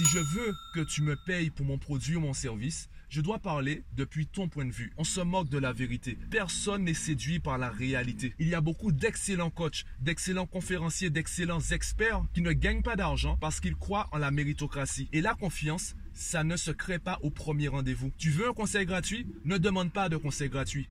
Si je veux que tu me payes pour mon produit ou mon service, je dois parler depuis ton point de vue. On se moque de la vérité. Personne n'est séduit par la réalité. Il y a beaucoup d'excellents coachs, d'excellents conférenciers, d'excellents experts qui ne gagnent pas d'argent parce qu'ils croient en la méritocratie. Et la confiance, ça ne se crée pas au premier rendez-vous. Tu veux un conseil gratuit? Ne demande pas de conseil gratuit.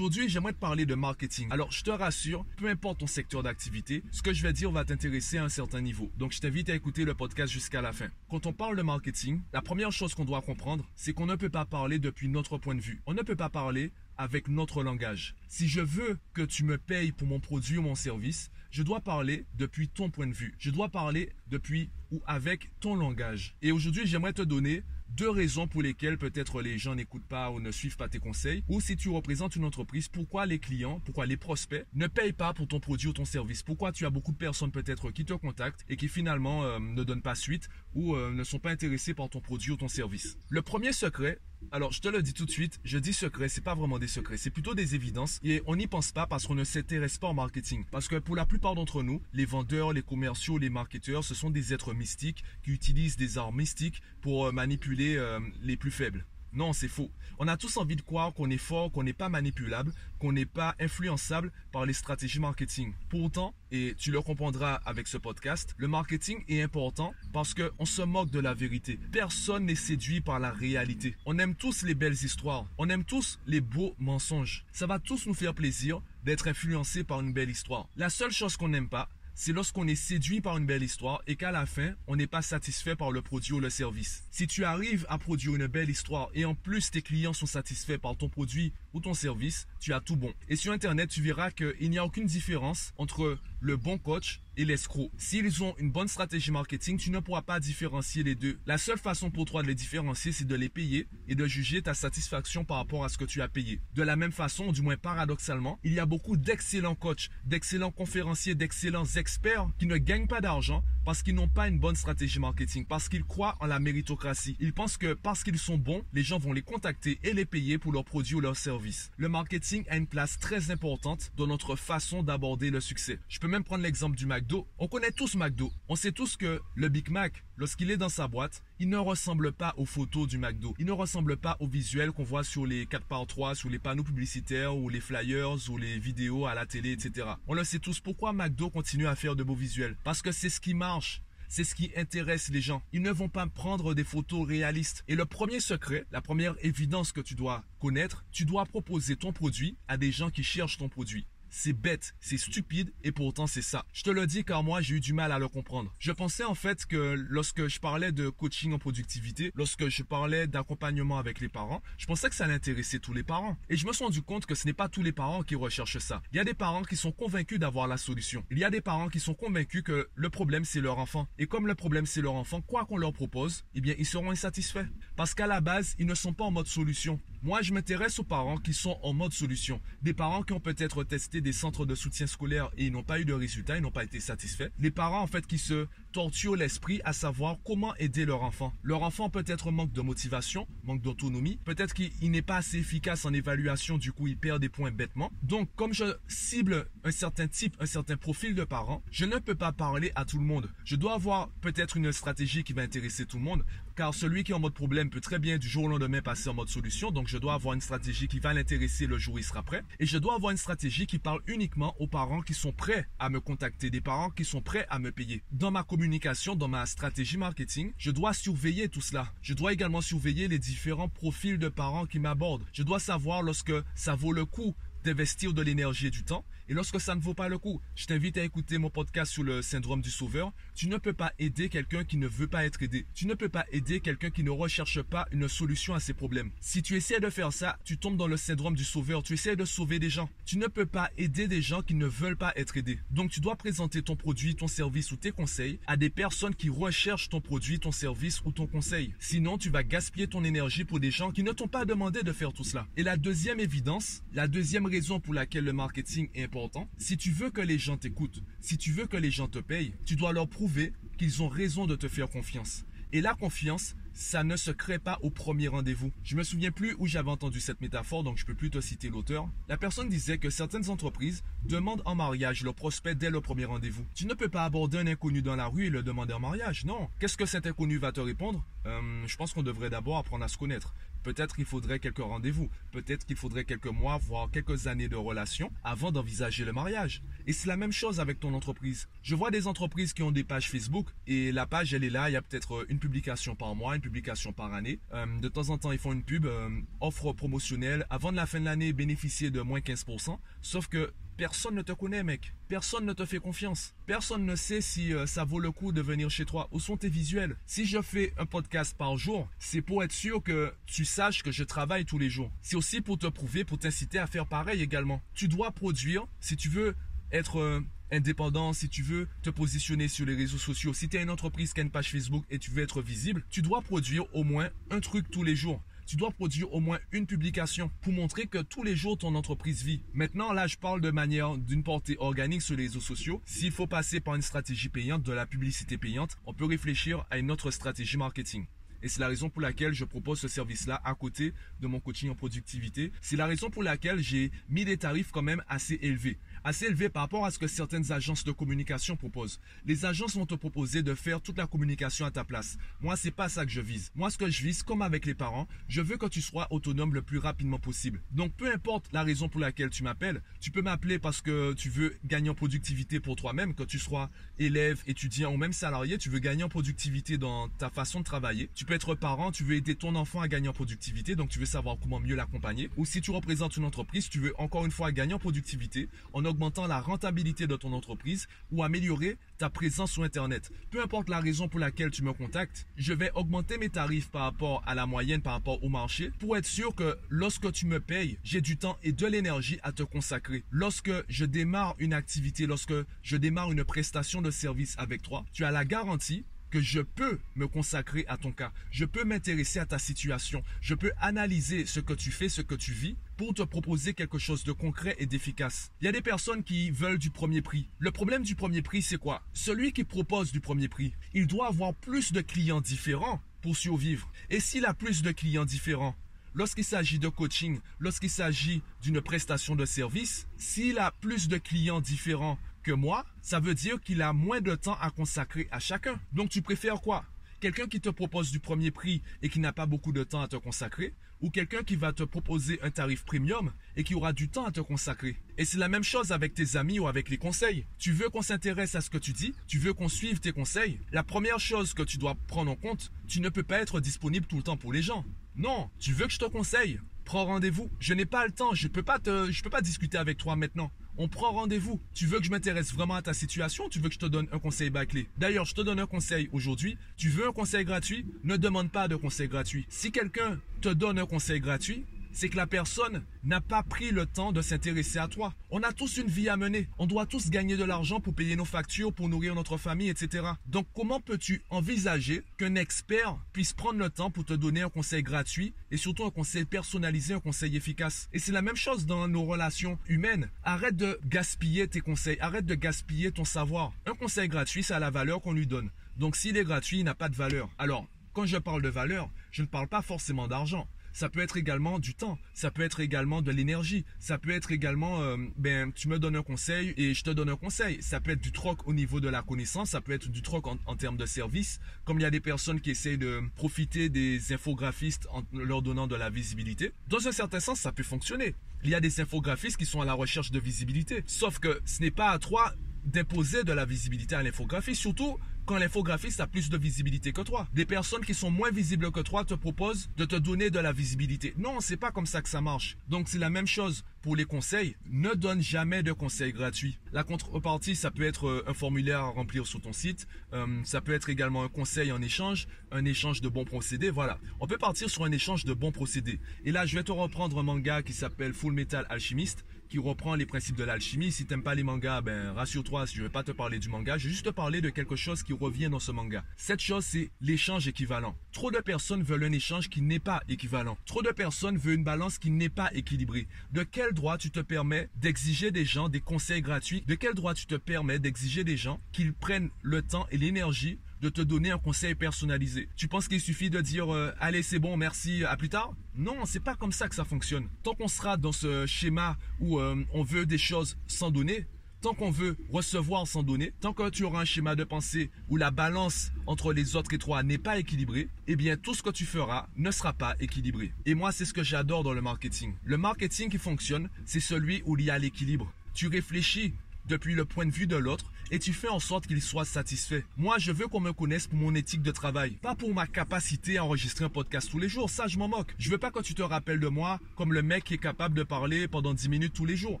Aujourd'hui, j'aimerais te parler de marketing. Alors, je te rassure, peu importe ton secteur d'activité, ce que je vais dire va t'intéresser à un certain niveau. Donc, je t'invite à écouter le podcast jusqu'à la fin. Quand on parle de marketing, la première chose qu'on doit comprendre, c'est qu'on ne peut pas parler depuis notre point de vue. On ne peut pas parler avec notre langage. Si je veux que tu me payes pour mon produit ou mon service, je dois parler depuis ton point de vue. Je dois parler depuis ou avec ton langage. Et aujourd'hui, j'aimerais te donner deux raisons pour lesquelles peut-être les gens n'écoutent pas ou ne suivent pas tes conseils, ou si tu représentes une entreprise, pourquoi les clients, pourquoi les prospects ne payent pas pour ton produit ou ton service, pourquoi tu as beaucoup de personnes peut-être qui te contactent et qui finalement euh, ne donnent pas suite ou euh, ne sont pas intéressés par ton produit ou ton service? Le premier secret, alors, je te le dis tout de suite, je dis secret, c'est pas vraiment des secrets, c'est plutôt des évidences et on n'y pense pas parce qu'on ne s'intéresse pas au marketing. Parce que pour la plupart d'entre nous, les vendeurs, les commerciaux, les marketeurs, ce sont des êtres mystiques qui utilisent des arts mystiques pour euh, manipuler euh, les plus faibles. Non, c'est faux. On a tous envie de croire qu'on est fort, qu'on n'est pas manipulable, qu'on n'est pas influençable par les stratégies marketing. Pourtant, et tu le comprendras avec ce podcast, le marketing est important parce qu'on se moque de la vérité. Personne n'est séduit par la réalité. On aime tous les belles histoires. On aime tous les beaux mensonges. Ça va tous nous faire plaisir d'être influencés par une belle histoire. La seule chose qu'on n'aime pas, c'est lorsqu'on est séduit par une belle histoire et qu'à la fin, on n'est pas satisfait par le produit ou le service. Si tu arrives à produire une belle histoire et en plus tes clients sont satisfaits par ton produit ou ton service, tu as tout bon. Et sur Internet, tu verras qu'il n'y a aucune différence entre le bon coach et l'escroc. S'ils ont une bonne stratégie marketing, tu ne pourras pas différencier les deux. La seule façon pour toi de les différencier, c'est de les payer et de juger ta satisfaction par rapport à ce que tu as payé. De la même façon, du moins paradoxalement, il y a beaucoup d'excellents coachs, d'excellents conférenciers, d'excellents experts qui ne gagnent pas d'argent parce qu'ils n'ont pas une bonne stratégie marketing, parce qu'ils croient en la méritocratie. Ils pensent que parce qu'ils sont bons, les gens vont les contacter et les payer pour leurs produits ou leurs services. Le marketing a une place très importante dans notre façon d'aborder le succès. Je peux même prendre l'exemple du McDo. On connaît tous McDo. On sait tous que le Big Mac, lorsqu'il est dans sa boîte, il ne ressemble pas aux photos du McDo. Il ne ressemble pas au visuel qu'on voit sur les 4x3, sur les panneaux publicitaires ou les flyers ou les vidéos à la télé, etc. On le sait tous. Pourquoi McDo continue à faire de beaux visuels? Parce que c'est ce qui marche. C'est ce qui intéresse les gens. Ils ne vont pas prendre des photos réalistes. Et le premier secret, la première évidence que tu dois connaître, tu dois proposer ton produit à des gens qui cherchent ton produit. C'est bête, c'est stupide et pourtant c'est ça. Je te le dis car moi j'ai eu du mal à le comprendre. Je pensais en fait que lorsque je parlais de coaching en productivité, lorsque je parlais d'accompagnement avec les parents, je pensais que ça allait intéresser tous les parents. Et je me suis rendu compte que ce n'est pas tous les parents qui recherchent ça. Il y a des parents qui sont convaincus d'avoir la solution. Il y a des parents qui sont convaincus que le problème c'est leur enfant. Et comme le problème c'est leur enfant, quoi qu'on leur propose, eh bien ils seront insatisfaits. Parce qu'à la base, ils ne sont pas en mode solution. Moi, je m'intéresse aux parents qui sont en mode solution. Des parents qui ont peut-être testé des centres de soutien scolaire et ils n'ont pas eu de résultats, ils n'ont pas été satisfaits. Des parents, en fait, qui se torturent l'esprit à savoir comment aider leur enfant. Leur enfant peut-être manque de motivation, manque d'autonomie. Peut-être qu'il n'est pas assez efficace en évaluation, du coup, il perd des points bêtement. Donc, comme je cible un certain type, un certain profil de parents, je ne peux pas parler à tout le monde. Je dois avoir peut-être une stratégie qui va intéresser tout le monde, car celui qui est en mode problème peut très bien du jour au lendemain passer en mode solution. Donc, je dois avoir une stratégie qui va l'intéresser le jour où il sera prêt. Et je dois avoir une stratégie qui parle uniquement aux parents qui sont prêts à me contacter, des parents qui sont prêts à me payer. Dans ma communication, dans ma stratégie marketing, je dois surveiller tout cela. Je dois également surveiller les différents profils de parents qui m'abordent. Je dois savoir lorsque ça vaut le coup d'investir de l'énergie et du temps. Et lorsque ça ne vaut pas le coup, je t'invite à écouter mon podcast sur le syndrome du sauveur. Tu ne peux pas aider quelqu'un qui ne veut pas être aidé. Tu ne peux pas aider quelqu'un qui ne recherche pas une solution à ses problèmes. Si tu essaies de faire ça, tu tombes dans le syndrome du sauveur. Tu essaies de sauver des gens. Tu ne peux pas aider des gens qui ne veulent pas être aidés. Donc tu dois présenter ton produit, ton service ou tes conseils à des personnes qui recherchent ton produit, ton service ou ton conseil. Sinon, tu vas gaspiller ton énergie pour des gens qui ne t'ont pas demandé de faire tout cela. Et la deuxième évidence, la deuxième raison pour laquelle le marketing est important, si tu veux que les gens t'écoutent, si tu veux que les gens te payent, tu dois leur prouver qu'ils ont raison de te faire confiance. Et la confiance, ça ne se crée pas au premier rendez-vous. Je me souviens plus où j'avais entendu cette métaphore, donc je peux plus te citer l'auteur. La personne disait que certaines entreprises demandent en mariage leurs prospects dès le premier rendez-vous. Tu ne peux pas aborder un inconnu dans la rue et le demander en mariage, non. Qu'est-ce que cet inconnu va te répondre? Euh, Je pense qu'on devrait d'abord apprendre à se connaître. Peut-être qu'il faudrait quelques rendez-vous, peut-être qu'il faudrait quelques mois, voire quelques années de relation avant d'envisager le mariage. Et c'est la même chose avec ton entreprise. Je vois des entreprises qui ont des pages Facebook et la page elle est là, il y a peut-être une publication par mois, une publication par année. Euh, de temps en temps ils font une pub, euh, offre promotionnelle, avant la fin de l'année bénéficier de moins 15%, sauf que Personne ne te connaît, mec. Personne ne te fait confiance. Personne ne sait si euh, ça vaut le coup de venir chez toi. Où sont tes visuels? Si je fais un podcast par jour, c'est pour être sûr que tu saches que je travaille tous les jours. C'est aussi pour te prouver, pour t'inciter à faire pareil également. Tu dois produire si tu veux être euh, indépendant, si tu veux te positionner sur les réseaux sociaux, si tu es une entreprise qui a une page Facebook et tu veux être visible, tu dois produire au moins un truc tous les jours tu dois produire au moins une publication pour montrer que tous les jours ton entreprise vit. Maintenant, là, je parle de manière d'une portée organique sur les réseaux sociaux. S'il faut passer par une stratégie payante, de la publicité payante, on peut réfléchir à une autre stratégie marketing. Et c'est la raison pour laquelle je propose ce service-là à côté de mon coaching en productivité. C'est la raison pour laquelle j'ai mis des tarifs quand même assez élevés assez élevé par rapport à ce que certaines agences de communication proposent. Les agences vont te proposer de faire toute la communication à ta place. Moi, c'est pas ça que je vise. Moi, ce que je vise, comme avec les parents, je veux que tu sois autonome le plus rapidement possible. Donc, peu importe la raison pour laquelle tu m'appelles, tu peux m'appeler parce que tu veux gagner en productivité pour toi-même, que tu sois élève, étudiant ou même salarié, tu veux gagner en productivité dans ta façon de travailler. Tu peux être parent, tu veux aider ton enfant à gagner en productivité, donc tu veux savoir comment mieux l'accompagner. Ou si tu représentes une entreprise, tu veux encore une fois gagner en productivité en augmentant la rentabilité de ton entreprise ou améliorer ta présence sur Internet. Peu importe la raison pour laquelle tu me contactes, je vais augmenter mes tarifs par rapport à la moyenne, par rapport au marché, pour être sûr que lorsque tu me payes, j'ai du temps et de l'énergie à te consacrer. Lorsque je démarre une activité, lorsque je démarre une prestation de service avec toi, tu as la garantie je peux me consacrer à ton cas. Je peux m'intéresser à ta situation. Je peux analyser ce que tu fais, ce que tu vis pour te proposer quelque chose de concret et d'efficace. Il y a des personnes qui veulent du premier prix. Le problème du premier prix, c'est quoi? Celui qui propose du premier prix, il doit avoir plus de clients différents pour survivre. Et s'il a plus de clients différents, lorsqu'il s'agit de coaching, lorsqu'il s'agit d'une prestation de service, s'il a plus de clients différents moi, ça veut dire qu'il a moins de temps à consacrer à chacun. Donc tu préfères quoi? Quelqu'un qui te propose du premier prix et qui n'a pas beaucoup de temps à te consacrer ou quelqu'un qui va te proposer un tarif premium et qui aura du temps à te consacrer? Et c'est la même chose avec tes amis ou avec les conseils. Tu veux qu'on s'intéresse à ce que tu dis, tu veux qu'on suive tes conseils? La première chose que tu dois prendre en compte, tu ne peux pas être disponible tout le temps pour les gens. Non, tu veux que je te conseille Prends rendez-vous. Je n'ai pas le temps, je peux peux pas discuter avec toi maintenant on prend rendez-vous. Tu veux que je m'intéresse vraiment à ta situation? Tu veux que je te donne un conseil bâclé D'ailleurs, je te donne un conseil aujourd'hui. Tu veux un conseil gratuit? Ne demande pas de conseil gratuit. Si quelqu'un te donne un conseil gratuit, c'est que la personne n'a pas pris le temps de s'intéresser à toi. On a tous une vie à mener. On doit tous gagner de l'argent pour payer nos factures, pour nourrir notre famille, etc. Donc comment peux-tu envisager qu'un expert puisse prendre le temps pour te donner un conseil gratuit et surtout un conseil personnalisé, un conseil efficace? Et c'est la même chose dans nos relations humaines. Arrête de gaspiller tes conseils, arrête de gaspiller ton savoir. Un conseil gratuit, ça a la valeur qu'on lui donne. Donc s'il est gratuit, il n'a pas de valeur. Alors, quand je parle de valeur, je ne parle pas forcément d'argent. Ça peut être également du temps. Ça peut être également de l'énergie. Ça peut être également, euh, ben, tu me donnes un conseil et je te donne un conseil. Ça peut être du troc au niveau de la connaissance. Ça peut être du troc en, termes de service. Comme il y a des personnes qui essayent de profiter des infographistes en leur donnant de la visibilité. Dans un certain sens, ça peut fonctionner. Il y a des infographistes qui sont à la recherche de visibilité. Sauf que ce n'est pas à toi d'imposer de la visibilité à l'infographie, surtout quand l'infographiste a plus de visibilité que toi. Des personnes qui sont moins visibles que toi te proposent de te donner de la visibilité. Non, c'est pas comme ça que ça marche. Donc c'est la même chose pour les conseils. Ne donne jamais de conseils gratuits. La contrepartie, ça peut être euh, un formulaire à remplir sur ton site. Euh, ça peut être également un conseil en échange, un échange de bons procédés. Voilà. On peut partir sur un échange de bons procédés. Et là, je vais te reprendre un manga qui s'appelle Full Metal Alchemist qui reprend les principes de l'alchimie. Si t'aimes pas les mangas, ben rassure-toi, je vais pas te parler du manga, je vais juste te parler de quelque chose qui revient dans ce manga. Cette chose, c'est l'échange équivalent. Trop de personnes veulent un échange qui n'est pas équivalent. Trop de personnes veulent une balance qui n'est pas équilibrée. De droit tu te permets d'exiger des gens des conseils gratuits? De quel droit tu te permets d'exiger des gens qu'ils prennent le temps et l'énergie de te donner un conseil personnalisé? Tu penses qu'il suffit de dire euh, allez c'est bon merci à plus tard? Non, c'est pas comme ça que ça fonctionne. Tant qu'on sera dans ce schéma où euh, on veut des choses sans donner, tant qu'on veut recevoir sans donner, tant que tu auras un schéma de pensée où la balance entre les autres et toi n'est pas équilibrée, eh bien tout ce que tu feras ne sera pas équilibré. Et moi, c'est ce que j'adore dans le marketing. Le marketing qui fonctionne, c'est celui où il y a l'équilibre. Tu réfléchis depuis le point de vue de l'autre et tu fais en sorte qu'il soit satisfait. Moi, je veux qu'on me connaisse pour mon éthique de travail, pas pour ma capacité à enregistrer un podcast tous les jours. Ça, je m'en moque. Je veux pas que tu te rappelles de moi comme le mec qui est capable de parler pendant 10 minutes tous les jours.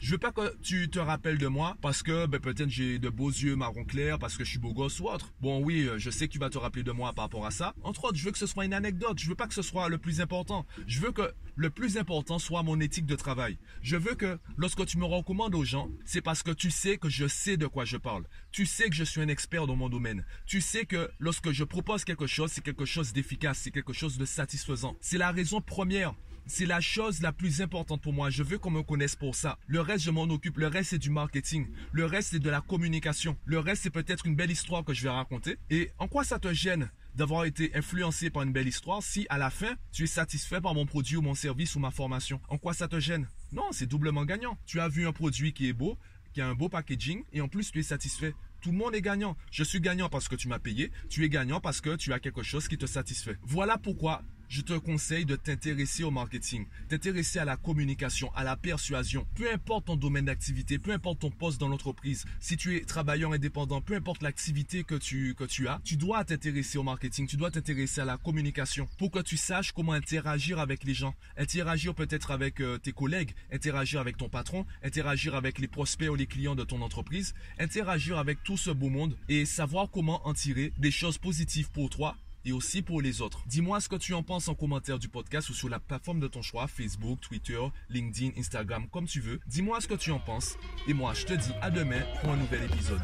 Je veux pas que tu te rappelles de moi parce que ben, peut-être j'ai de beaux yeux marron clair, parce que je suis beau gosse ou autre. Bon, oui, euh, je sais que tu vas te rappeler de moi par rapport à ça. Entre autres, je veux que ce soit une anecdote. Je veux pas que ce soit le plus important. Je veux que le plus important soit mon éthique de travail. Je veux que lorsque tu me recommandes aux gens, c'est parce que tu sais que je sais de quoi je parle. Tu sais que je suis un expert dans mon domaine. Tu sais que lorsque je propose quelque chose, c'est quelque chose d'efficace, c'est quelque chose de satisfaisant. C'est la raison première c'est la chose la plus importante pour moi. Je veux qu'on me connaisse pour ça. Le reste, je m'en occupe. Le reste, c'est du marketing. Le reste, c'est de la communication. Le reste, c'est peut-être une belle histoire que je vais raconter. Et en quoi ça te gêne d'avoir été influencé par une belle histoire si à la fin tu es satisfait par mon produit ou mon service ou ma formation? En quoi ça te gêne? Non, c'est doublement gagnant. Tu as vu un produit qui est beau, qui a un beau packaging et en plus tu es satisfait. Tout le monde est gagnant. Je suis gagnant parce que tu m'as payé. Tu es gagnant parce que tu as quelque chose qui te satisfait. Voilà pourquoi je te conseille de t'intéresser au marketing, t'intéresser à la communication, à la persuasion. Peu importe ton domaine d'activité, peu importe ton poste dans l'entreprise, si tu es travailleur indépendant, peu importe l'activité que tu, as, tu dois t'intéresser au marketing, tu dois t'intéresser à la communication pour que tu saches comment interagir avec les gens. Interagir peut-être avec euh, tes collègues, interagir avec ton patron, interagir avec les prospects ou les clients de ton entreprise, interagir avec tout ce beau monde et savoir comment en tirer des choses positives pour toi et aussi pour les autres. Dis-moi ce que tu en penses en commentaire du podcast ou sur la plateforme de ton choix, Facebook, Twitter, LinkedIn, Instagram, comme tu veux. Dis-moi ce que tu en penses et moi je te dis à demain pour un nouvel épisode.